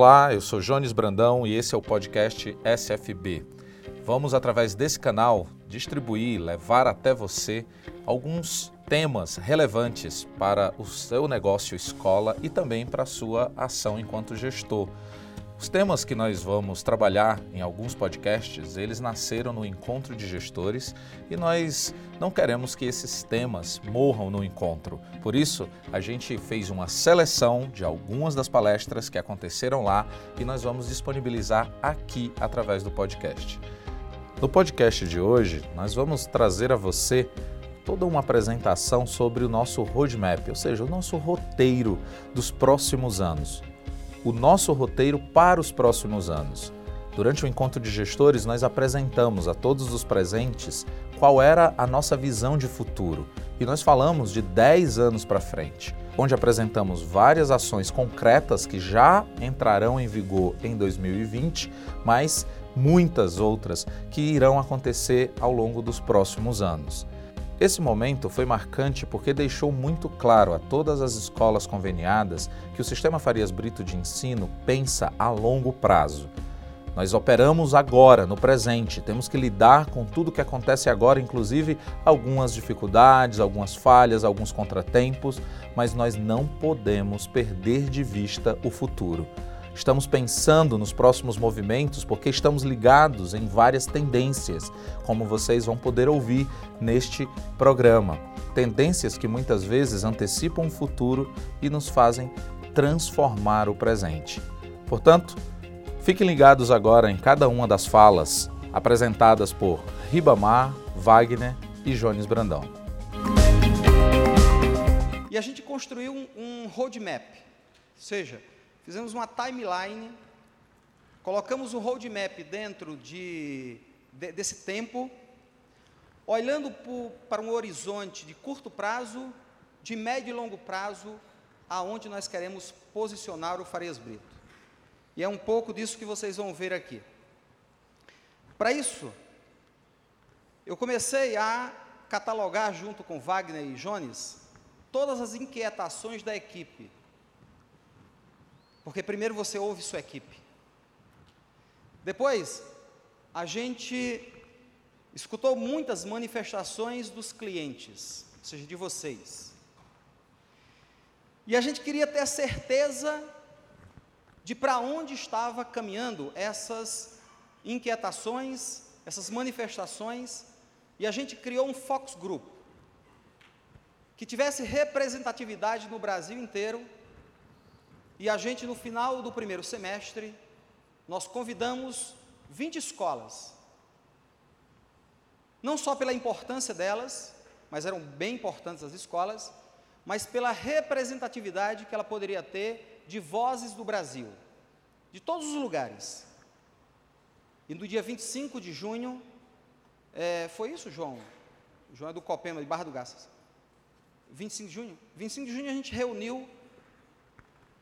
Olá, eu sou Jones Brandão e esse é o podcast SFB. Vamos, através desse canal, distribuir, levar até você alguns temas relevantes para o seu negócio escola e também para a sua ação enquanto gestor. Os temas que nós vamos trabalhar em alguns podcasts, eles nasceram no encontro de gestores e nós não queremos que esses temas morram no encontro. Por isso, a gente fez uma seleção de algumas das palestras que aconteceram lá e nós vamos disponibilizar aqui através do podcast. No podcast de hoje, nós vamos trazer a você toda uma apresentação sobre o nosso roadmap, ou seja, o nosso roteiro dos próximos anos o nosso roteiro para os próximos anos. Durante o encontro de gestores, nós apresentamos a todos os presentes qual era a nossa visão de futuro e nós falamos de 10 anos para frente, onde apresentamos várias ações concretas que já entrarão em vigor em 2020, mas muitas outras que irão acontecer ao longo dos próximos anos. Esse momento foi marcante porque deixou muito claro a todas as escolas conveniadas que o Sistema Farias Brito de ensino pensa a longo prazo. Nós operamos agora, no presente, temos que lidar com tudo que acontece agora, inclusive algumas dificuldades, algumas falhas, alguns contratempos, mas nós não podemos perder de vista o futuro. Estamos pensando nos próximos movimentos porque estamos ligados em várias tendências, como vocês vão poder ouvir neste programa. Tendências que muitas vezes antecipam o futuro e nos fazem transformar o presente. Portanto, fiquem ligados agora em cada uma das falas apresentadas por Ribamar, Wagner e Jones Brandão. E a gente construiu um, um roadmap, ou seja, fizemos uma timeline, colocamos o roadmap dentro de, de desse tempo, olhando para um horizonte de curto prazo, de médio e longo prazo, aonde nós queremos posicionar o Farias Brito. E é um pouco disso que vocês vão ver aqui. Para isso, eu comecei a catalogar junto com Wagner e Jones todas as inquietações da equipe porque primeiro você ouve sua equipe. Depois, a gente escutou muitas manifestações dos clientes, ou seja, de vocês. E a gente queria ter certeza de para onde estava caminhando essas inquietações, essas manifestações, e a gente criou um focus group que tivesse representatividade no Brasil inteiro e a gente, no final do primeiro semestre, nós convidamos 20 escolas. Não só pela importância delas, mas eram bem importantes as escolas, mas pela representatividade que ela poderia ter de vozes do Brasil, de todos os lugares. E no dia 25 de junho, é, foi isso, João? João é do Copema, de Barra do Garças. 25 de junho? 25 de junho a gente reuniu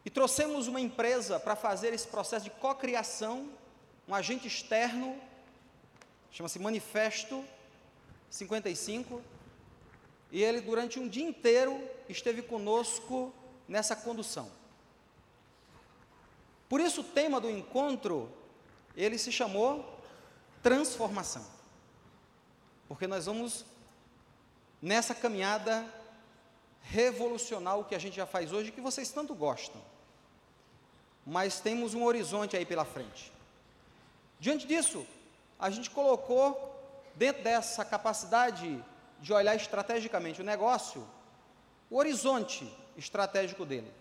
e trouxemos uma empresa para fazer esse processo de cocriação, um agente externo, chama-se Manifesto 55, e ele durante um dia inteiro esteve conosco nessa condução. Por isso o tema do encontro, ele se chamou transformação. Porque nós vamos nessa caminhada revolucionar o que a gente já faz hoje, que vocês tanto gostam mas temos um horizonte aí pela frente. Diante disso, a gente colocou dentro dessa capacidade de olhar estrategicamente o negócio, o horizonte estratégico dele.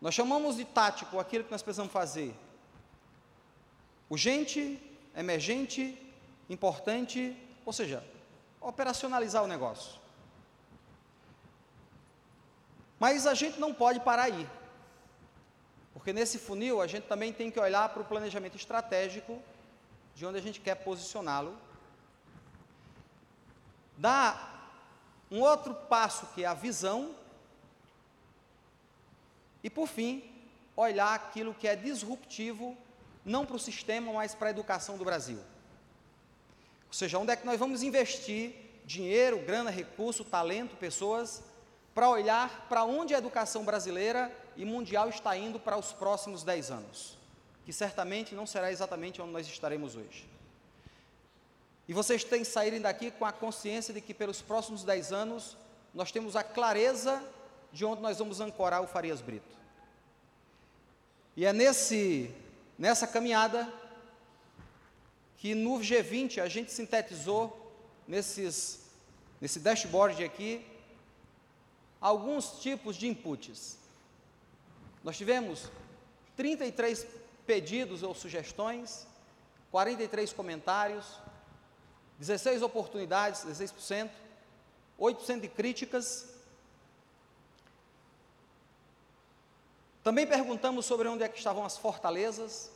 Nós chamamos de tático aquilo que nós precisamos fazer. Urgente, emergente, importante, ou seja, operacionalizar o negócio. Mas a gente não pode parar aí. Porque nesse funil a gente também tem que olhar para o planejamento estratégico de onde a gente quer posicioná-lo. Dá um outro passo que é a visão. E por fim, olhar aquilo que é disruptivo, não para o sistema, mas para a educação do Brasil. Ou seja, onde é que nós vamos investir dinheiro, grana, recurso, talento, pessoas, para olhar para onde a educação brasileira e mundial está indo para os próximos 10 anos, que certamente não será exatamente onde nós estaremos hoje. E vocês têm que saírem daqui com a consciência de que pelos próximos 10 anos nós temos a clareza de onde nós vamos ancorar o Farias Brito. E é nesse, nessa caminhada que no G20 a gente sintetizou nesses, nesse dashboard aqui alguns tipos de inputs. Nós tivemos 33 pedidos ou sugestões, 43 comentários, 16 oportunidades, 16%, 8% de críticas. Também perguntamos sobre onde é que estavam as fortalezas.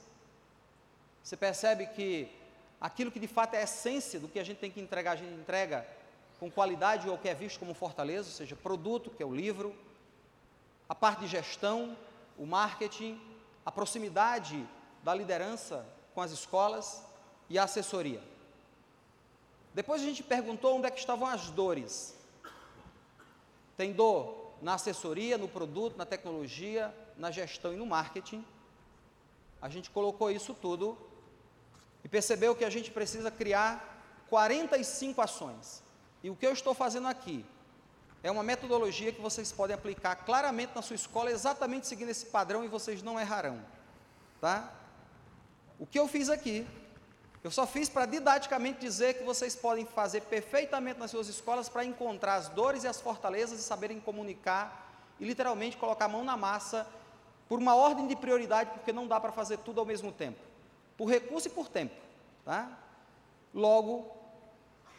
Você percebe que aquilo que de fato é a essência do que a gente tem que entregar, a gente entrega com qualidade ou que é visto como fortaleza, ou seja, produto, que é o livro, a parte de gestão, o marketing, a proximidade da liderança com as escolas e a assessoria. Depois a gente perguntou onde é que estavam as dores. Tem dor na assessoria, no produto, na tecnologia, na gestão e no marketing. A gente colocou isso tudo e percebeu que a gente precisa criar 45 ações. E o que eu estou fazendo aqui é uma metodologia que vocês podem aplicar claramente na sua escola, exatamente seguindo esse padrão e vocês não errarão. Tá? O que eu fiz aqui eu só fiz para didaticamente dizer que vocês podem fazer perfeitamente nas suas escolas para encontrar as dores e as fortalezas e saberem comunicar e literalmente colocar a mão na massa por uma ordem de prioridade, porque não dá para fazer tudo ao mesmo tempo, por recurso e por tempo, tá? Logo,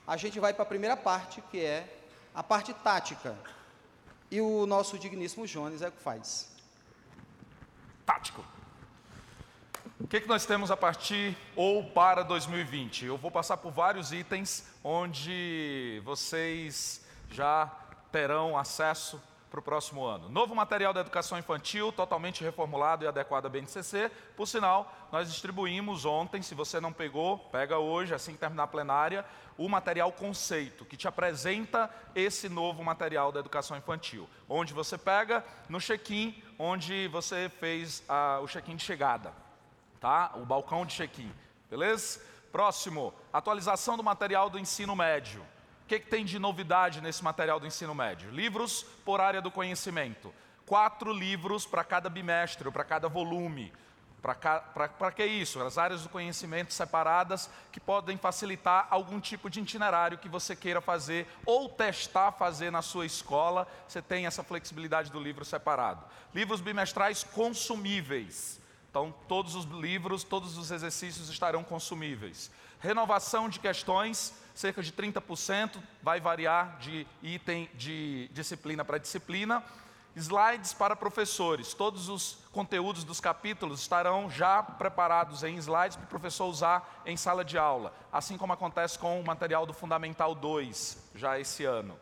a gente vai para a primeira parte, que é a parte tática. E o nosso digníssimo Jones é o que faz. Tático. O que, que nós temos a partir ou para 2020? Eu vou passar por vários itens onde vocês já terão acesso para o próximo ano. Novo material da educação infantil, totalmente reformulado e adequado à BNCC. Por sinal, nós distribuímos ontem, se você não pegou, pega hoje, assim que terminar a plenária, o material conceito, que te apresenta esse novo material da educação infantil. Onde você pega no check-in, onde você fez a, o check-in de chegada tá? O balcão de check-in, beleza? Próximo, atualização do material do ensino médio. O que, que tem de novidade nesse material do ensino médio? Livros por área do conhecimento. Quatro livros para cada bimestre, para cada volume. Para que isso? As áreas do conhecimento separadas que podem facilitar algum tipo de itinerário que você queira fazer ou testar fazer na sua escola. Você tem essa flexibilidade do livro separado. Livros bimestrais consumíveis. Então, todos os livros, todos os exercícios estarão consumíveis. Renovação de questões, cerca de 30%, vai variar de item de disciplina para disciplina. Slides para professores, todos os conteúdos dos capítulos estarão já preparados em slides para o professor usar em sala de aula, assim como acontece com o material do Fundamental 2, já esse ano.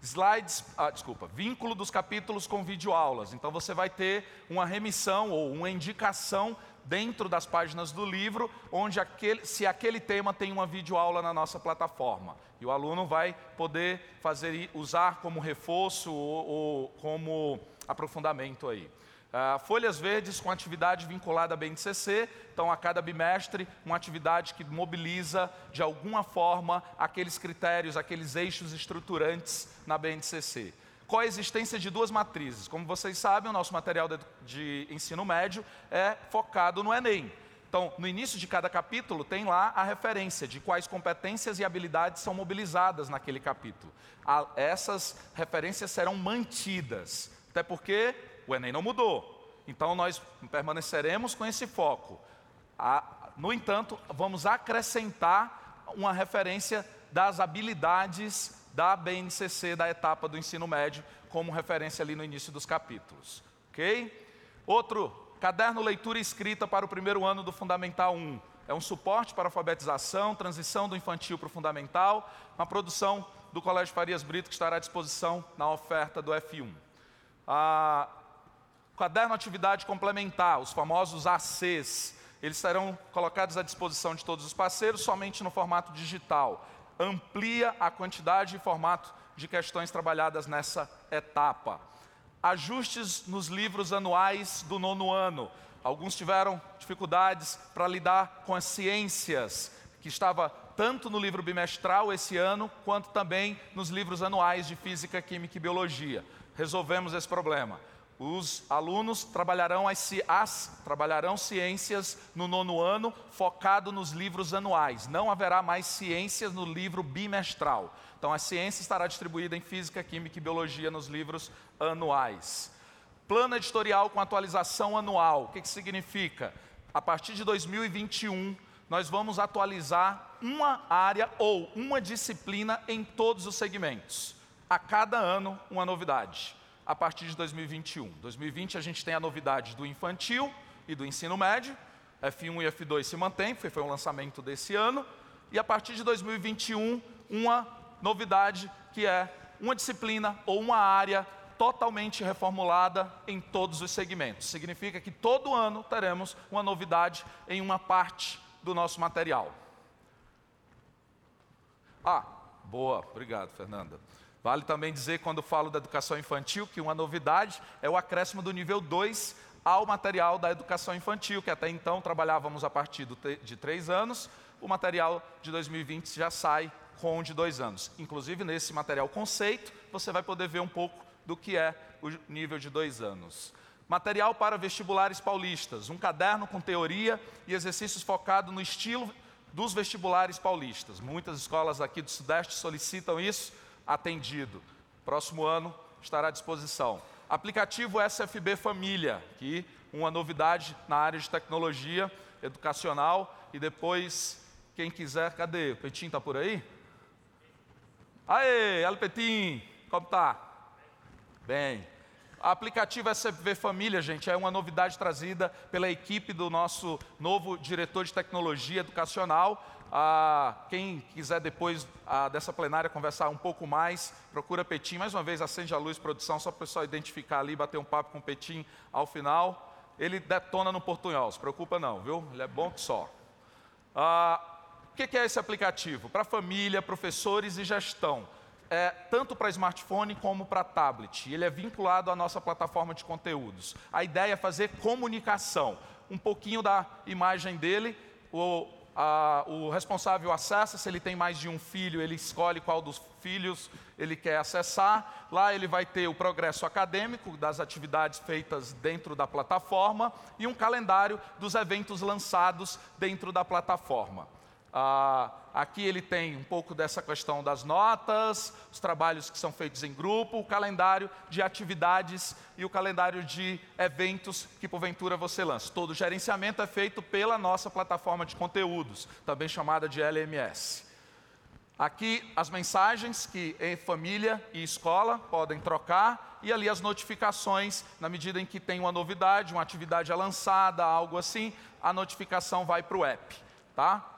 Slides, ah, desculpa, vínculo dos capítulos com videoaulas. Então você vai ter uma remissão ou uma indicação dentro das páginas do livro, onde aquele, se aquele tema tem uma videoaula na nossa plataforma. E o aluno vai poder fazer usar como reforço ou, ou como aprofundamento aí. Uh, folhas verdes com atividade vinculada à BNCC, então a cada bimestre uma atividade que mobiliza de alguma forma aqueles critérios, aqueles eixos estruturantes na BNCC. Coexistência de duas matrizes. Como vocês sabem, o nosso material de, ensino médio é focado no Enem. Então, no início de cada capítulo tem lá a referência de quais competências e habilidades são mobilizadas naquele capítulo. Essas referências serão mantidas, até porque o Enem não mudou. Então nós permaneceremos com esse foco. no entanto, vamos acrescentar uma referência das habilidades da BNCC, da etapa do ensino médio, como referência ali no início dos capítulos. Ok? Outro, caderno leitura escrita para o primeiro ano do Fundamental 1. É um suporte para alfabetização, transição do infantil para o fundamental, uma produção do Colégio Farias Brito que estará à disposição na oferta do F1. Ah, Caderno Atividade Complementar, os famosos ACs, eles serão colocados à disposição de todos os parceiros somente no formato digital. Amplia a quantidade e formato de questões trabalhadas nessa etapa. ajustes nos livros anuais do nono ano. Alguns tiveram dificuldades para lidar com as ciências, que estava tanto no livro bimestral esse ano, quanto também nos livros anuais de Física, Química e Biologia. Resolvemos esse problema. Os alunos trabalharão, as, as, trabalharão ciências no nono ano, focado nos livros anuais. Não haverá mais ciências no livro bimestral. Então, a ciência estará distribuída em Física, Química e Biologia nos livros anuais. Plano editorial com atualização anual. O que, que significa? A partir de 2021, nós vamos atualizar uma área ou uma disciplina em todos os segmentos. A cada ano, uma novidade a partir de 2021. 2020 a gente tem a novidade do infantil e do ensino médio, F1 e F2 se mantém, foi, foi um lançamento desse ano, e a partir de 2021, uma novidade que é uma disciplina ou uma área totalmente reformulada em todos os segmentos. Significa que todo ano teremos uma novidade em uma parte do nosso material. Ah, boa, obrigado, Fernanda. Vale também dizer, quando falo da educação infantil, que uma novidade é o acréscimo do nível 2 ao material da educação infantil, que até então trabalhávamos a partir de três anos, o material de 2020 já sai com de dois anos. Inclusive, nesse material conceito, você vai poder ver um pouco do que é o nível de dois anos. Material para vestibulares paulistas, um caderno com teoria e exercícios focado no estilo dos vestibulares paulistas. Muitas escolas aqui do Sudeste solicitam isso atendido. Próximo ano estará à disposição. Aplicativo SFB Família, que uma novidade na área de tecnologia educacional e depois quem quiser, cadê? O Petim está por aí? Aê, Alpetim, como tá? Bem. Aplicativo SFB Família, gente, é uma novidade trazida pela equipe do nosso novo diretor de tecnologia educacional, ah, quem quiser depois ah, dessa plenária conversar um pouco mais, procura Petim. Mais uma vez, acende a luz, produção, só para o pessoal identificar ali, bater um papo com o Petim ao final. Ele detona no portunhol, se preocupa não, viu? Ele é bom que só. Ah, o que é esse aplicativo? Para família, professores e gestão. É, tanto para smartphone como para tablet. Ele é vinculado à nossa plataforma de conteúdos. A ideia é fazer comunicação. Um pouquinho da imagem dele, o, ah, o responsável acessa, se ele tem mais de um filho, ele escolhe qual dos filhos ele quer acessar. Lá ele vai ter o progresso acadêmico das atividades feitas dentro da plataforma e um calendário dos eventos lançados dentro da plataforma. Ah, aqui ele tem um pouco dessa questão das notas, os trabalhos que são feitos em grupo, o calendário de atividades e o calendário de eventos que porventura você lança. Todo o gerenciamento é feito pela nossa plataforma de conteúdos, também chamada de LMS. Aqui as mensagens que família e escola podem trocar e ali as notificações, na medida em que tem uma novidade, uma atividade é lançada, algo assim, a notificação vai para o app, tá?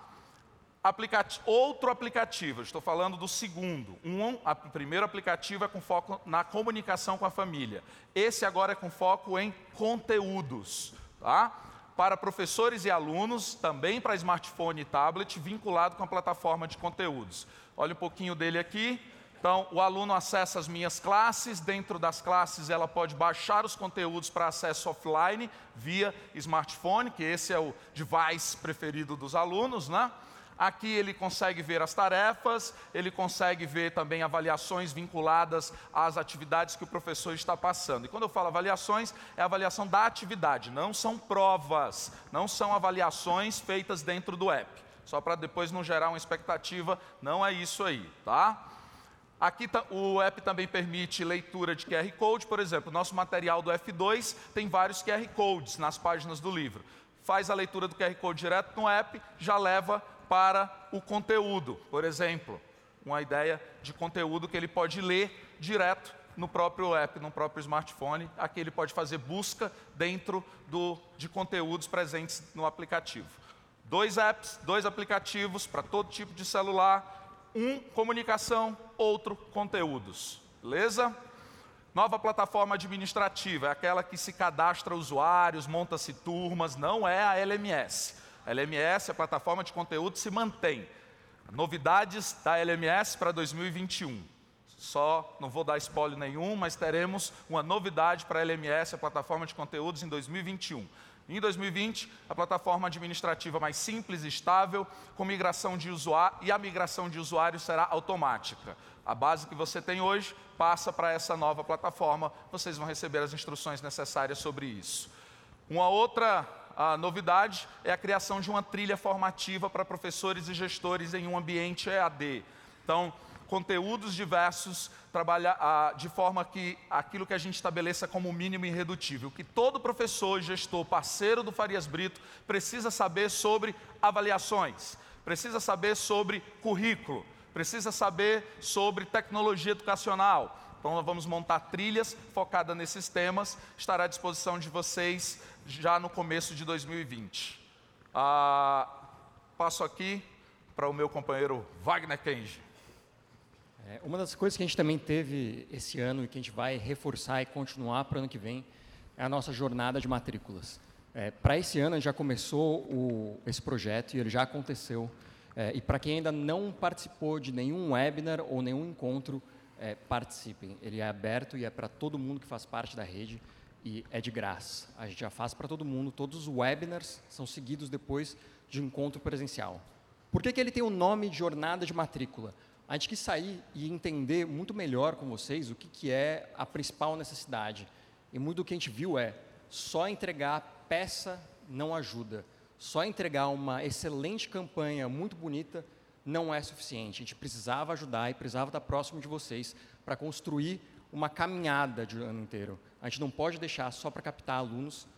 Aplicati outro aplicativo, estou falando do segundo. Um, o primeiro aplicativo é com foco na comunicação com a família. Esse agora é com foco em conteúdos. Tá? Para professores e alunos, também para smartphone e tablet, vinculado com a plataforma de conteúdos. Olha um pouquinho dele aqui. Então, o aluno acessa as minhas classes, dentro das classes ela pode baixar os conteúdos para acesso offline via smartphone, que esse é o device preferido dos alunos, né? Aqui ele consegue ver as tarefas, ele consegue ver também avaliações vinculadas às atividades que o professor está passando. E quando eu falo avaliações, é avaliação da atividade, não são provas, não são avaliações feitas dentro do app. Só para depois não gerar uma expectativa, não é isso aí, tá? Aqui o app também permite leitura de QR Code, por exemplo, nosso material do F2 tem vários QR Codes nas páginas do livro. Faz a leitura do QR Code direto no app, já leva para o conteúdo. Por exemplo, uma ideia de conteúdo que ele pode ler direto no próprio app, no próprio smartphone. Aqui ele pode fazer busca dentro do, de conteúdos presentes no aplicativo. Dois apps, dois aplicativos para todo tipo de celular. Um comunicação, outro conteúdos. Beleza? Nova plataforma administrativa, é aquela que se cadastra usuários, monta-se turmas, não é a LMS. A LMS, a plataforma de conteúdo, se mantém. Novidades da LMS para 2021. só não vou dar spoiler nenhum, mas teremos uma novidade para a LMS, a plataforma de conteúdos, em 2021. Em 2020, a plataforma administrativa mais simples e estável, com migração de usuário, e a migração de usuários será automática. A base que você tem hoje passa para essa nova plataforma, vocês vão receber as instruções necessárias sobre isso. Uma outra novidade é a criação de uma trilha formativa para professores e gestores em um ambiente EAD. Então, conteúdos diversos, trabalhar de forma que aquilo que a gente estabeleça como mínimo irredutível, que todo professor, gestor, parceiro do Farias Brito precisa saber sobre avaliações, precisa saber sobre currículo, precisa saber sobre tecnologia educacional. Então, nós vamos montar trilhas focadas nesses temas, estará à disposição de vocês já no começo de 2020. Ah, passo aqui para o meu companheiro Wagner Kenji. É, uma das coisas que a gente também teve esse ano e que a gente vai reforçar e continuar para o ano que vem é a nossa jornada de matrículas. É, para esse ano, já começou o, esse projeto e ele já aconteceu. É, e para quem ainda não participou de nenhum webinar ou nenhum encontro, é, participem. Ele é aberto e é para todo mundo que faz parte da rede e é de graça. A gente já faz para todo mundo. Todos os webinars são seguidos depois de um encontro presencial. Por que, que ele tem o nome de jornada de matrícula? a gente quis sair e entender muito melhor com vocês o que, que é a principal necessidade. E muito do que a gente viu é só entregar peça não ajuda. Só entregar uma excelente campanha muito bonita não é suficiente. A gente precisava ajudar e precisava estar próximo de vocês para construir uma caminhada de ano inteiro. A gente não pode deixar só para captar alunos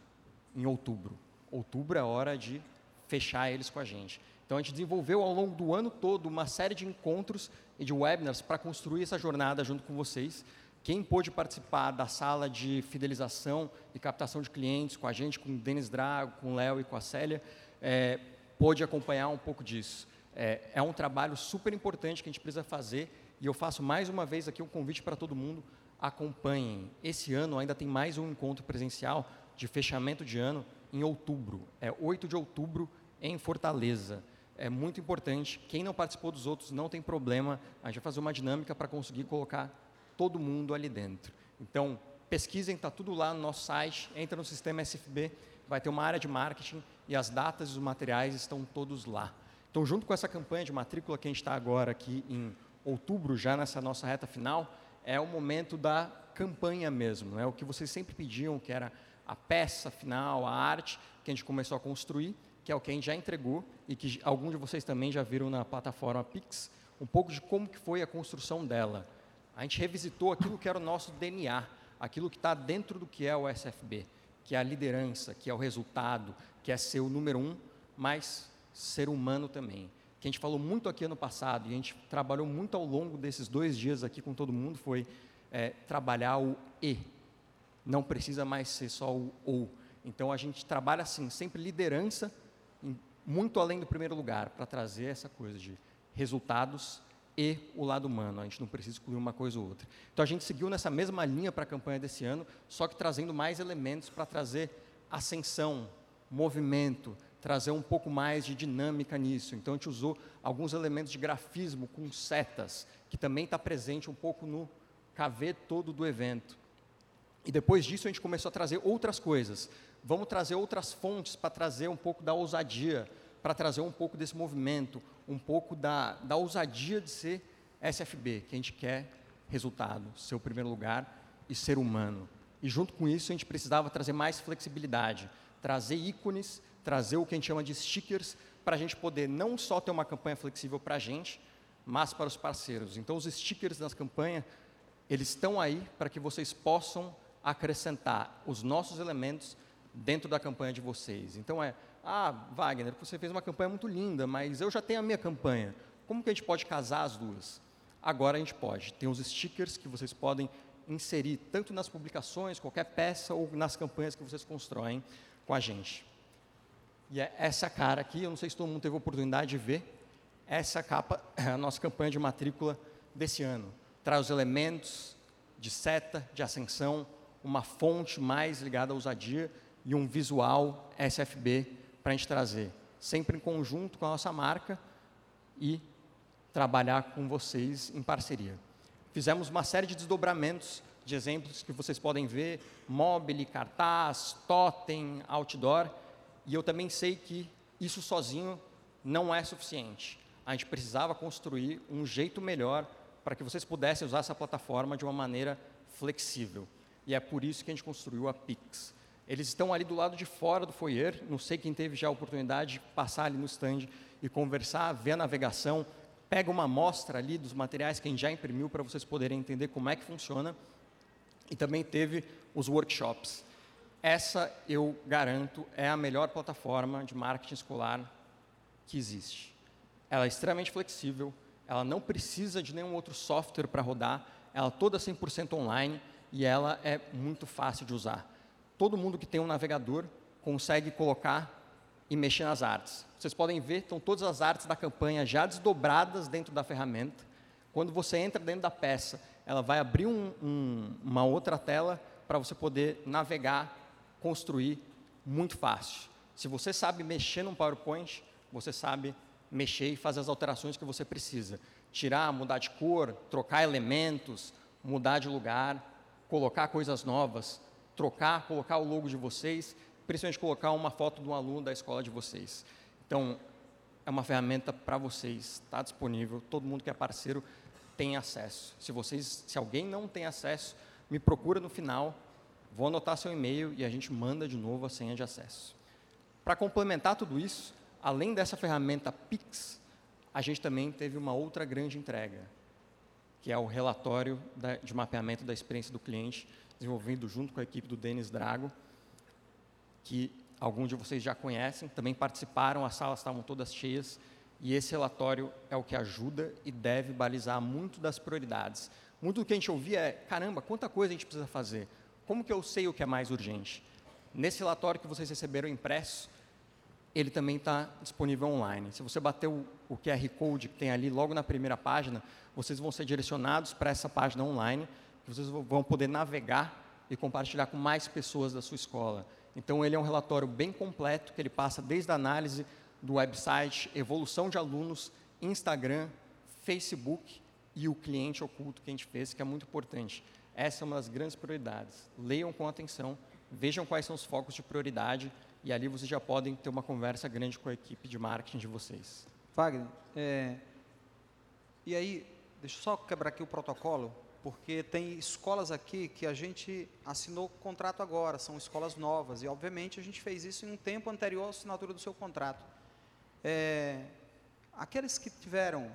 em outubro. Outubro é hora de fechar eles com a gente. Então a gente desenvolveu ao longo do ano todo uma série de encontros e de webinars para construir essa jornada junto com vocês. Quem pôde participar da sala de fidelização e captação de clientes com a gente, com o Denis Drago, com o Léo e com a Célia, é, pôde acompanhar um pouco disso. É, é um trabalho super importante que a gente precisa fazer e eu faço mais uma vez aqui um convite para todo mundo, acompanhem. Esse ano ainda tem mais um encontro presencial de fechamento de ano em outubro, é 8 de outubro em Fortaleza é muito importante. Quem não participou dos outros não tem problema. A gente vai fazer uma dinâmica para conseguir colocar todo mundo ali dentro. Então, pesquisem, está tudo lá no nosso site. Entra no sistema SFB, vai ter uma área de marketing e as datas e os materiais estão todos lá. Então, junto com essa campanha de matrícula que a gente está agora aqui em outubro, já nessa nossa reta final, é o momento da campanha mesmo. É o que vocês sempre pediam, que era a peça final, a arte que a gente começou a construir que é o que a gente já entregou e que alguns de vocês também já viram na plataforma Pix, um pouco de como que foi a construção dela. A gente revisitou aquilo que era o nosso DNA, aquilo que está dentro do que é o SFB, que é a liderança, que é o resultado, que é ser o número um, mas ser humano também. Que a gente falou muito aqui ano passado e a gente trabalhou muito ao longo desses dois dias aqui com todo mundo foi é, trabalhar o E. Não precisa mais ser só o ou. Então a gente trabalha assim, sempre liderança muito além do primeiro lugar, para trazer essa coisa de resultados e o lado humano. A gente não precisa excluir uma coisa ou outra. Então a gente seguiu nessa mesma linha para a campanha desse ano, só que trazendo mais elementos para trazer ascensão, movimento, trazer um pouco mais de dinâmica nisso. Então a gente usou alguns elementos de grafismo com setas, que também está presente um pouco no KV todo do evento. E depois disso a gente começou a trazer outras coisas. Vamos trazer outras fontes para trazer um pouco da ousadia, para trazer um pouco desse movimento, um pouco da, da ousadia de ser SFB, que a gente quer resultado, ser o primeiro lugar e ser humano. E junto com isso a gente precisava trazer mais flexibilidade, trazer ícones, trazer o que a gente chama de stickers, para a gente poder não só ter uma campanha flexível para a gente, mas para os parceiros. Então os stickers das campanhas, eles estão aí para que vocês possam acrescentar os nossos elementos dentro da campanha de vocês. Então é, ah, Wagner, você fez uma campanha muito linda, mas eu já tenho a minha campanha. Como que a gente pode casar as duas? Agora a gente pode. Tem os stickers que vocês podem inserir tanto nas publicações, qualquer peça ou nas campanhas que vocês constroem com a gente. E é essa cara aqui, eu não sei se todo mundo teve oportunidade de ver, essa capa é a nossa campanha de matrícula desse ano. Traz os elementos de seta, de ascensão, uma fonte mais ligada à ousadia e um visual SFB para a gente trazer, sempre em conjunto com a nossa marca e trabalhar com vocês em parceria. fizemos uma série de desdobramentos de exemplos que vocês podem ver, mobile, cartaz, totem, outdoor, e eu também sei que isso sozinho não é suficiente. A gente precisava construir um jeito melhor para que vocês pudessem usar essa plataforma de uma maneira flexível. E é por isso que a gente construiu a Pix. Eles estão ali do lado de fora do foyer, não sei quem teve já a oportunidade de passar ali no stand e conversar, ver a navegação, pega uma amostra ali dos materiais que a gente já imprimiu para vocês poderem entender como é que funciona. E também teve os workshops. Essa, eu garanto, é a melhor plataforma de marketing escolar que existe. Ela é extremamente flexível, ela não precisa de nenhum outro software para rodar, ela é toda 100% online e ela é muito fácil de usar. Todo mundo que tem um navegador consegue colocar e mexer nas artes. Vocês podem ver, estão todas as artes da campanha já desdobradas dentro da ferramenta. Quando você entra dentro da peça, ela vai abrir um, um, uma outra tela para você poder navegar, construir muito fácil. Se você sabe mexer num PowerPoint, você sabe mexer e fazer as alterações que você precisa. Tirar, mudar de cor, trocar elementos, mudar de lugar, colocar coisas novas, trocar, colocar o logo de vocês, principalmente colocar uma foto de um aluno da escola de vocês. Então, é uma ferramenta para vocês, está disponível, todo mundo que é parceiro tem acesso. Se vocês, se alguém não tem acesso, me procura no final, vou anotar seu e-mail e a gente manda de novo a senha de acesso. Para complementar tudo isso, além dessa ferramenta Pix, a gente também teve uma outra grande entrega, que é o relatório de mapeamento da experiência do cliente, desenvolvido junto com a equipe do Denis Drago, que alguns de vocês já conhecem, também participaram, as salas estavam todas cheias, e esse relatório é o que ajuda e deve balizar muito das prioridades. Muito do que a gente ouvia é, caramba, quanta coisa a gente precisa fazer? Como que eu sei o que é mais urgente? Nesse relatório que vocês receberam impresso, ele também está disponível online. Se você bater o, o QR Code que tem ali logo na primeira página, vocês vão ser direcionados para essa página online, que vocês vão poder navegar e compartilhar com mais pessoas da sua escola. Então, ele é um relatório bem completo, que ele passa desde a análise do website, evolução de alunos, Instagram, Facebook e o cliente oculto que a gente fez, que é muito importante. Essa é uma das grandes prioridades. Leiam com atenção, vejam quais são os focos de prioridade e ali vocês já podem ter uma conversa grande com a equipe de marketing de vocês. Wagner, é, e aí, deixa eu só quebrar aqui o protocolo, porque tem escolas aqui que a gente assinou contrato agora, são escolas novas, e obviamente a gente fez isso em um tempo anterior à assinatura do seu contrato. É, aqueles que tiveram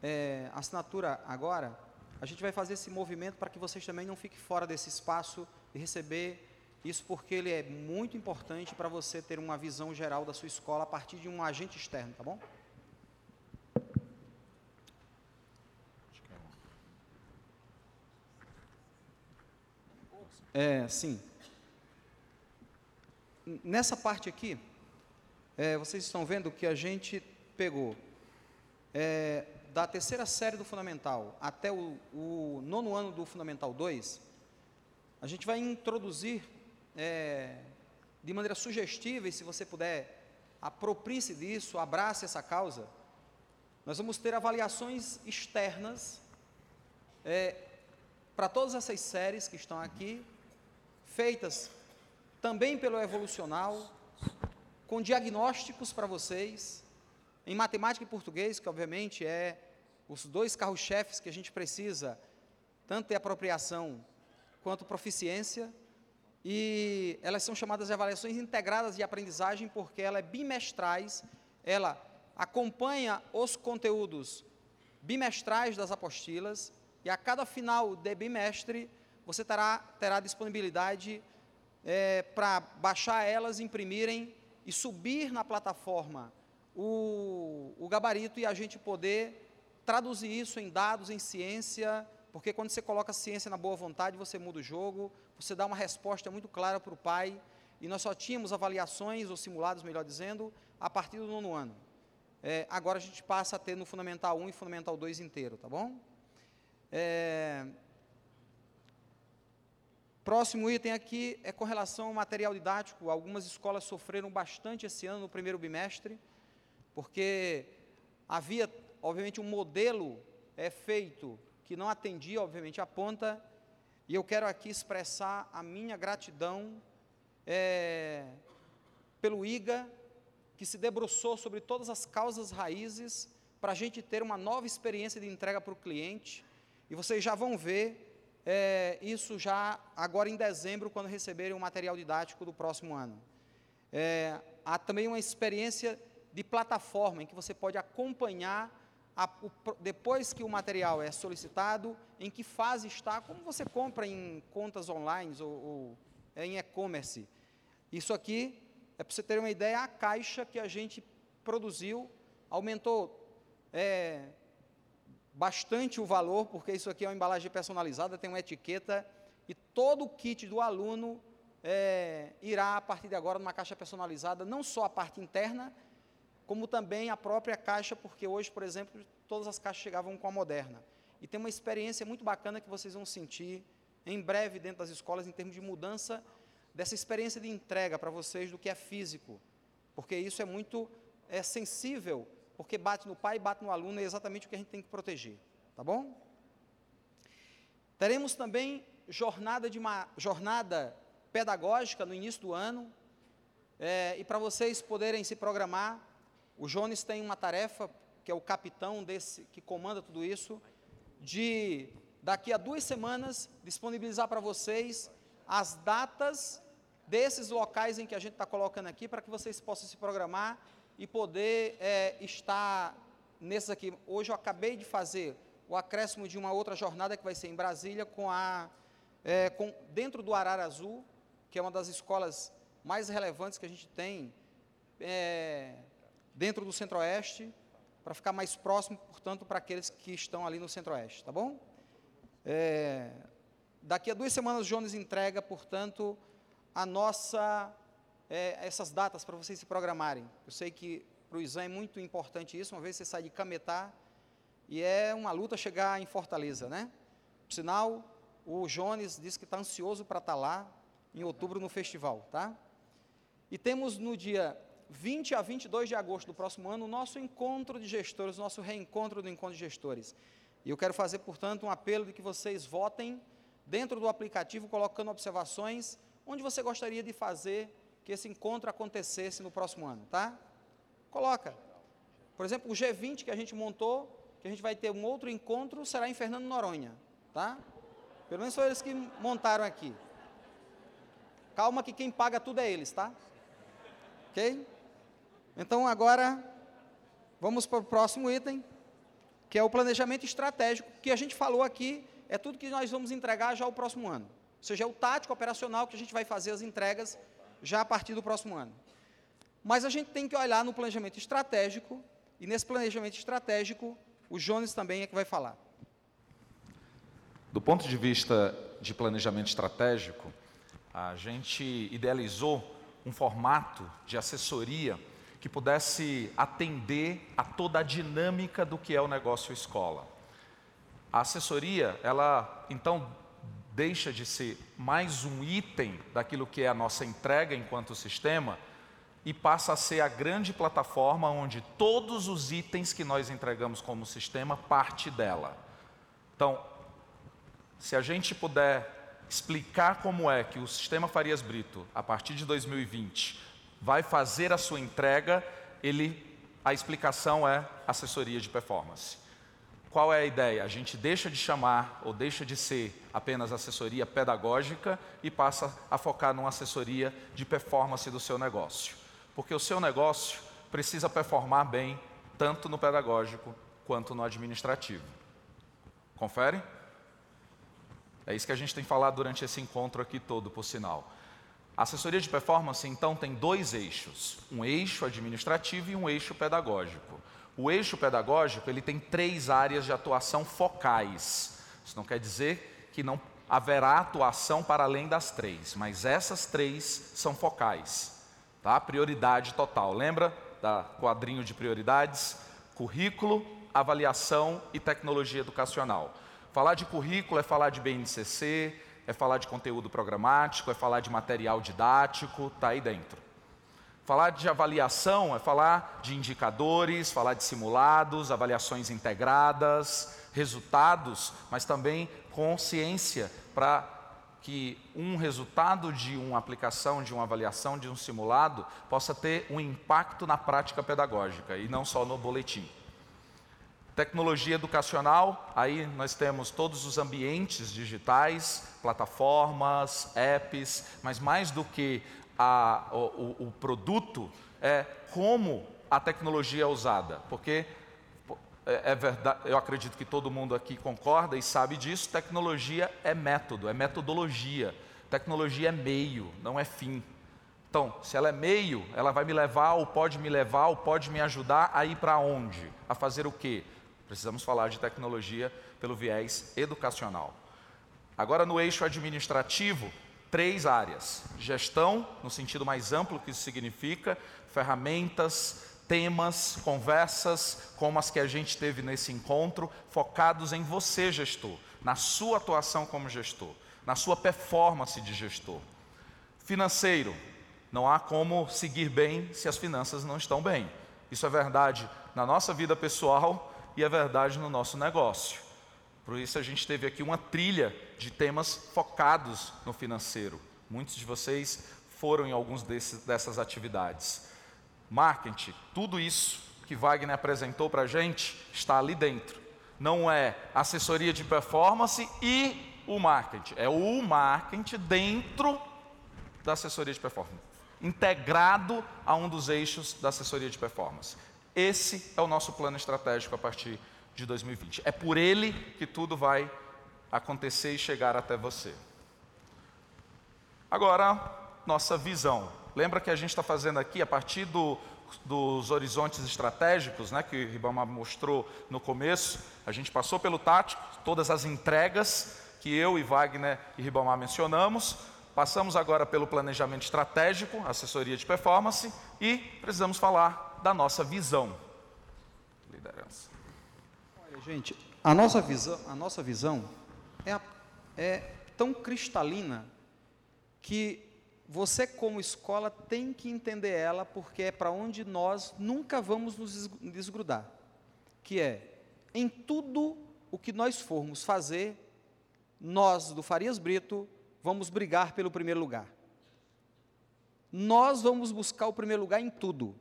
é, assinatura agora, a gente vai fazer esse movimento para que vocês também não fiquem fora desse espaço e receber isso porque ele é muito importante para você ter uma visão geral da sua escola a partir de um agente externo, tá bom? É, sim. Nessa parte aqui, é, vocês estão vendo que a gente pegou é, da terceira série do Fundamental até o, o, nono ano do Fundamental 2, a gente vai introduzir é, de maneira sugestiva, e se você puder, aproprie-se disso, abrace essa causa, nós vamos ter avaliações externas é, para todas essas séries que estão aqui, feitas também pelo Evolucional, com diagnósticos para vocês, em matemática e português, que obviamente é os dois carros-chefes que a gente precisa, tanto de apropriação quanto proficiência, e elas são chamadas de avaliações integradas de aprendizagem porque ela é bimestrais, ela acompanha os conteúdos bimestrais das apostilas e a cada final de bimestre você terá, terá disponibilidade é, para baixar elas, imprimirem e subir na plataforma o, o gabarito e a gente poder traduzir isso em dados, em ciência, porque quando você coloca ciência na boa vontade, você muda o jogo, você dá uma resposta muito clara para o pai. E nós só tínhamos avaliações, ou simulados, melhor dizendo, a partir do nono ano. É, agora a gente passa a ter no Fundamental 1 e Fundamental 2 inteiro, tá bom? É, próximo item aqui é com relação ao material didático. Algumas escolas sofreram bastante esse ano, no primeiro bimestre, porque havia, obviamente, um modelo é, feito que não atendia, obviamente, a ponta, e eu quero aqui expressar a minha gratidão é, pelo IGA, que se debruçou sobre todas as causas raízes para a gente ter uma nova experiência de entrega para o cliente. E vocês já vão ver é, isso já agora em dezembro, quando receberem o material didático do próximo ano. É, há também uma experiência de plataforma em que você pode acompanhar a, o, depois que o material é solicitado, em que fase está, como você compra em contas online ou, ou é, em e-commerce. Isso aqui é para você ter uma ideia, a caixa que a gente produziu aumentou é, bastante o valor, porque isso aqui é uma embalagem personalizada, tem uma etiqueta, e todo o kit do aluno é, irá, a partir de agora, numa caixa personalizada, não só a parte interna, como também a própria caixa, porque hoje, por exemplo, todas as caixas chegavam com a moderna. E tem uma experiência muito bacana que vocês vão sentir em breve dentro das escolas, em termos de mudança dessa experiência de entrega para vocês do que é físico, porque isso é muito é, sensível, porque bate no pai, bate no aluno, é exatamente o que a gente tem que proteger, tá bom? Teremos também jornada de uma jornada pedagógica no início do ano, é, e para vocês poderem se programar, o Jones tem uma tarefa, que é o capitão desse, que comanda tudo isso, de daqui a duas semanas disponibilizar para vocês as datas desses locais em que a gente está colocando aqui, para que vocês possam se programar e poder é, estar nesses aqui. Hoje eu acabei de fazer o acréscimo de uma outra jornada que vai ser em Brasília, com a, é, com, dentro do Arara Azul, que é uma das escolas mais relevantes que a gente tem é, dentro do Centro-Oeste, para ficar mais próximo, portanto, para aqueles que estão ali no Centro-Oeste, tá bom? É, daqui a duas semanas Jones entrega, portanto, a nossa, é, essas datas para vocês se programarem. Eu sei que para o Isan é muito importante isso, uma vez você sai de Cametá, e é uma luta chegar em Fortaleza, né? Por sinal, o Jones disse que está ansioso para estar tá lá, em outubro no festival, tá? E temos no dia 20 a 22 de agosto do próximo ano o nosso encontro de gestores, o nosso reencontro do encontro de gestores. E eu quero fazer, portanto, um apelo de que vocês votem dentro do aplicativo, colocando observações, onde você gostaria de fazer que esse encontro acontecesse no próximo ano, tá? Coloca. Por exemplo, o G20 que a gente montou, que a gente vai ter um outro encontro, será em Fernando Noronha, tá? Pelo menos foram eles que montaram aqui. Calma que quem paga tudo é eles, tá? Ok? Então agora vamos para o próximo item, que é o planejamento estratégico, que a gente falou aqui, é tudo que nós vamos entregar já o próximo ano. Ou seja, é o tático operacional que a gente vai fazer as entregas já a partir do próximo ano. Mas a gente tem que olhar no planejamento estratégico, e nesse planejamento estratégico, o Jones também é que vai falar. Do ponto de vista de planejamento estratégico, a gente idealizou um formato de assessoria que pudesse atender a toda a dinâmica do que é o negócio escola. A assessoria, ela então deixa de ser mais um item daquilo que é a nossa entrega enquanto sistema e passa a ser a grande plataforma onde todos os itens que nós entregamos como sistema parte dela. Então, se a gente puder explicar como é que o sistema Farias Brito, a partir de 2020, vai fazer a sua entrega, ele, a explicação é assessoria de performance. Qual é a ideia? A gente deixa de chamar ou deixa de ser apenas assessoria pedagógica e passa a focar numa assessoria de performance do seu negócio. Porque o seu negócio precisa performar bem, tanto no pedagógico quanto no administrativo. Confere? É isso que a gente tem falado durante esse encontro aqui todo, por sinal. A assessoria de performance, então, tem dois eixos: um eixo administrativo e um eixo pedagógico. O eixo pedagógico ele tem três áreas de atuação focais. Isso não quer dizer que não haverá atuação para além das três, mas essas três são focais. Tá? Prioridade total. Lembra da quadrinho de prioridades? Currículo, avaliação e tecnologia educacional. Falar de currículo é falar de BNCC, é falar de conteúdo programático, é falar de material didático, está aí dentro. Falar de avaliação é falar de indicadores, falar de simulados, avaliações integradas, resultados, mas também consciência para que um resultado de uma aplicação, de uma avaliação, de um simulado, possa ter um impacto na prática pedagógica e não só no boletim. Tecnologia educacional, aí nós temos todos os ambientes digitais, plataformas, apps, mas mais do que a, o, o produto, é como a tecnologia é usada, porque é, é verdade, eu acredito que todo mundo aqui concorda e sabe disso, tecnologia é método, é metodologia. Tecnologia é meio, não é fim. Então, se ela é meio, ela vai me levar, ou pode me levar, ou pode me ajudar a ir para onde? A fazer o quê? Precisamos falar de tecnologia pelo viés educacional. Agora, no eixo administrativo, três áreas: gestão, no sentido mais amplo que isso significa, ferramentas, temas, conversas, como as que a gente teve nesse encontro, focados em você, gestor, na sua atuação como gestor, na sua performance de gestor. Financeiro, não há como seguir bem se as finanças não estão bem. Isso é verdade na nossa vida pessoal e é verdade no nosso negócio. Por isso a gente teve aqui uma trilha de temas focados no financeiro. Muitos de vocês foram em alguns desses, dessas atividades marketing, tudo isso que Wagner apresentou para a gente está ali dentro. Não é assessoria de performance e o marketing, é o marketing dentro da assessoria de performance, integrado a um dos eixos da assessoria de performance. Esse é o nosso plano estratégico a partir de 2020. É por ele que tudo vai acontecer e chegar até você. Agora, nossa visão. Lembra que a gente está fazendo aqui a partir do, dos horizontes estratégicos, né, que o Ribamar mostrou no começo. A gente passou pelo tático, todas as entregas que eu e Wagner e Ribamar mencionamos. Passamos agora pelo planejamento estratégico, assessoria de performance e precisamos falar da nossa visão. Liderança. Olha, gente, a nossa visão, a nossa visão é, é tão cristalina que você, como escola, tem que entender ela, porque é para onde nós nunca vamos nos desgrudar. Que é, em tudo o que nós formos fazer, nós do Farias Brito vamos brigar pelo primeiro lugar. Nós vamos buscar o primeiro lugar em tudo.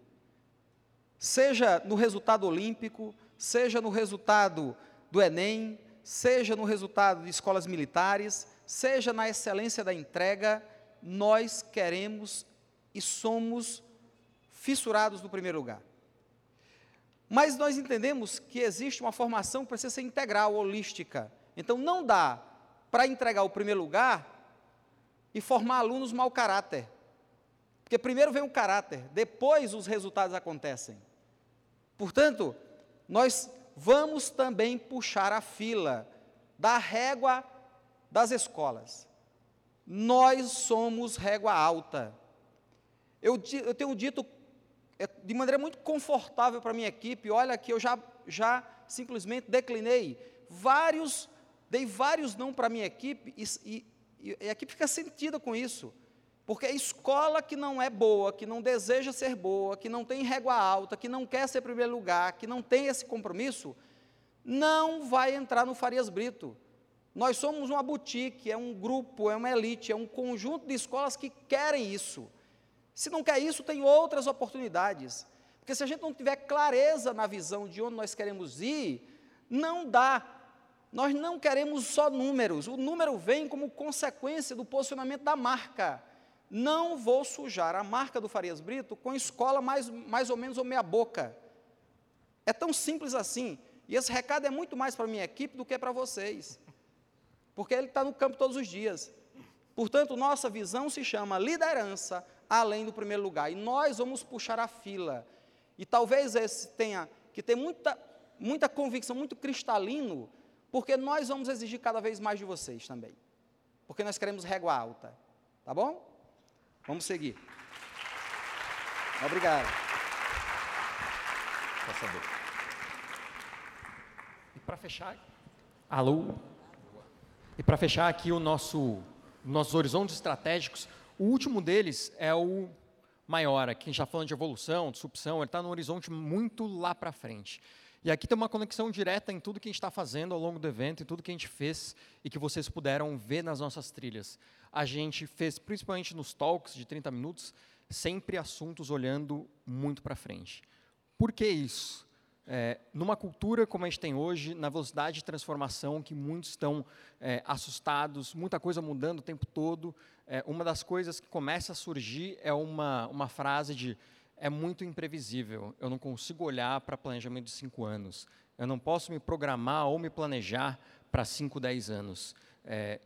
Seja no resultado olímpico, seja no resultado do Enem, seja no resultado de escolas militares, seja na excelência da entrega, nós queremos e somos fissurados no primeiro lugar. Mas nós entendemos que existe uma formação que precisa ser integral, holística. Então não dá para entregar o primeiro lugar e formar alunos mau caráter. Porque primeiro vem o caráter, depois os resultados acontecem. Portanto, nós vamos também puxar a fila da régua das escolas. Nós somos régua alta. Eu, eu tenho dito é, de maneira muito confortável para a minha equipe, olha que eu já, já simplesmente declinei vários, dei vários não para a minha equipe, e, e, e a equipe fica sentida com isso. Porque a escola que não é boa, que não deseja ser boa, que não tem régua alta, que não quer ser primeiro lugar, que não tem esse compromisso, não vai entrar no Farias Brito. Nós somos uma boutique, é um grupo, é uma elite, é um conjunto de escolas que querem isso. Se não quer isso, tem outras oportunidades. Porque se a gente não tiver clareza na visão de onde nós queremos ir, não dá. Nós não queremos só números. O número vem como consequência do posicionamento da marca. Não vou sujar a marca do Farias Brito com escola mais, mais ou menos ou meia boca. É tão simples assim. E esse recado é muito mais para a minha equipe do que para vocês porque ele está no campo todos os dias. Portanto, nossa visão se chama liderança além do primeiro lugar. E nós vamos puxar a fila. E talvez esse tenha que ter muita, muita convicção, muito cristalino, porque nós vamos exigir cada vez mais de vocês também. Porque nós queremos régua alta. Tá bom? Vamos seguir. Obrigado. E para fechar, alô? E para fechar aqui o nosso nossos horizontes estratégicos, o último deles é o maior. Aqui a gente está falando de evolução, de disrupção, ele está num horizonte muito lá para frente. E aqui tem uma conexão direta em tudo que a gente está fazendo ao longo do evento, e tudo que a gente fez e que vocês puderam ver nas nossas trilhas. A gente fez, principalmente nos talks de 30 minutos, sempre assuntos olhando muito para frente. Por que isso? É, numa cultura como a gente tem hoje, na velocidade de transformação que muitos estão é, assustados, muita coisa mudando o tempo todo, é, uma das coisas que começa a surgir é uma, uma frase de é muito imprevisível, eu não consigo olhar para planejamento de cinco anos, eu não posso me programar ou me planejar para cinco, dez anos. É,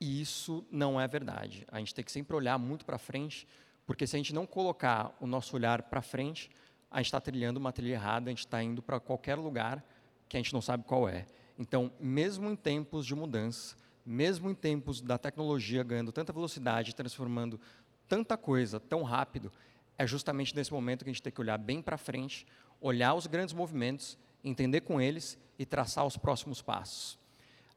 e isso não é verdade. A gente tem que sempre olhar muito para frente, porque se a gente não colocar o nosso olhar para frente, a gente está trilhando uma trilha errada, a gente está indo para qualquer lugar que a gente não sabe qual é. Então, mesmo em tempos de mudança, mesmo em tempos da tecnologia ganhando tanta velocidade, transformando tanta coisa tão rápido, é justamente nesse momento que a gente tem que olhar bem para frente, olhar os grandes movimentos, entender com eles e traçar os próximos passos.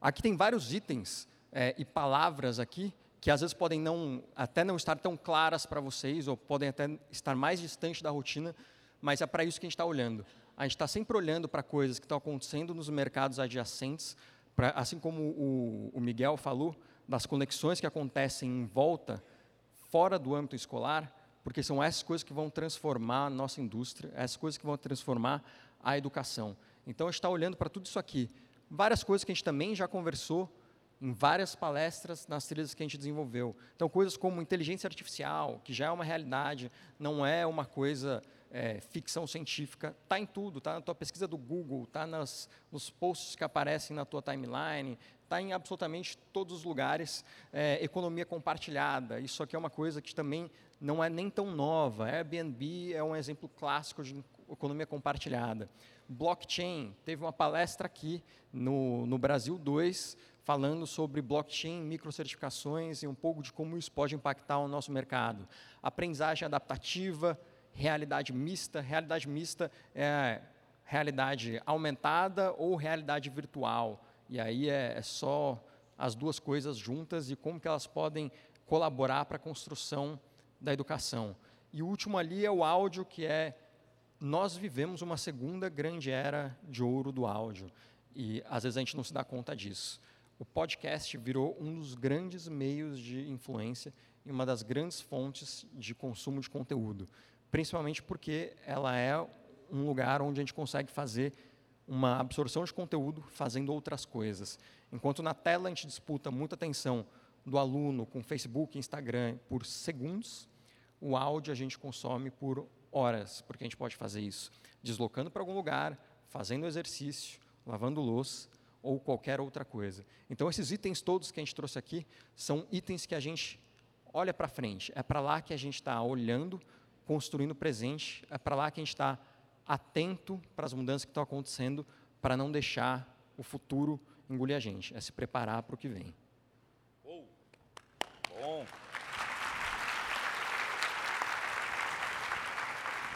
Aqui tem vários itens é, e palavras aqui que às vezes podem não, até não estar tão claras para vocês ou podem até estar mais distantes da rotina, mas é para isso que a gente está olhando. A gente está sempre olhando para coisas que estão acontecendo nos mercados adjacentes, pra, assim como o, o Miguel falou, das conexões que acontecem em volta, fora do âmbito escolar, porque são essas coisas que vão transformar a nossa indústria, essas coisas que vão transformar a educação. Então, a gente está olhando para tudo isso aqui. Várias coisas que a gente também já conversou em várias palestras nas trilhas que a gente desenvolveu. Então, coisas como inteligência artificial, que já é uma realidade, não é uma coisa é, ficção científica, está em tudo, está na tua pesquisa do Google, está nos posts que aparecem na tua timeline, está em absolutamente todos os lugares. É, economia compartilhada, isso aqui é uma coisa que também não é nem tão nova. Airbnb é um exemplo clássico de economia compartilhada. Blockchain, teve uma palestra aqui no, no Brasil 2, falando sobre blockchain, microcertificações e um pouco de como isso pode impactar o nosso mercado. Aprendizagem adaptativa, realidade mista. Realidade mista é realidade aumentada ou realidade virtual. E aí é, é só as duas coisas juntas e como que elas podem colaborar para a construção da educação. E o último ali é o áudio, que é nós vivemos uma segunda grande era de ouro do áudio. E às vezes a gente não se dá conta disso. O podcast virou um dos grandes meios de influência e uma das grandes fontes de consumo de conteúdo principalmente porque ela é um lugar onde a gente consegue fazer uma absorção de conteúdo fazendo outras coisas. Enquanto na tela a gente disputa muita atenção do aluno com Facebook Instagram por segundos, o áudio a gente consome por horas, porque a gente pode fazer isso deslocando para algum lugar, fazendo exercício, lavando louça ou qualquer outra coisa. Então, esses itens todos que a gente trouxe aqui são itens que a gente olha para frente. É para lá que a gente está olhando construindo o presente. É para lá que a gente está atento para as mudanças que estão acontecendo, para não deixar o futuro engolir a gente. É se preparar para o que vem. Oh. Bom.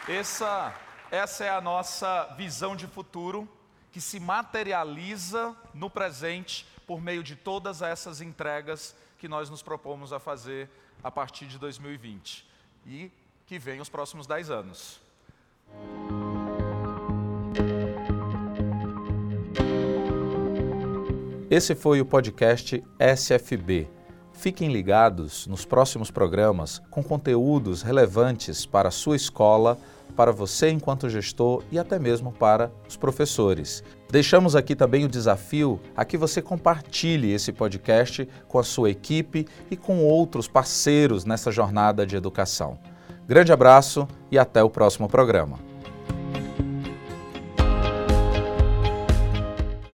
Essa, essa é a nossa visão de futuro que se materializa no presente por meio de todas essas entregas que nós nos propomos a fazer a partir de 2020. E que vem os próximos 10 anos. Esse foi o podcast SFB. Fiquem ligados nos próximos programas com conteúdos relevantes para a sua escola, para você enquanto gestor e até mesmo para os professores. Deixamos aqui também o desafio a que você compartilhe esse podcast com a sua equipe e com outros parceiros nessa jornada de educação. Grande abraço e até o próximo programa.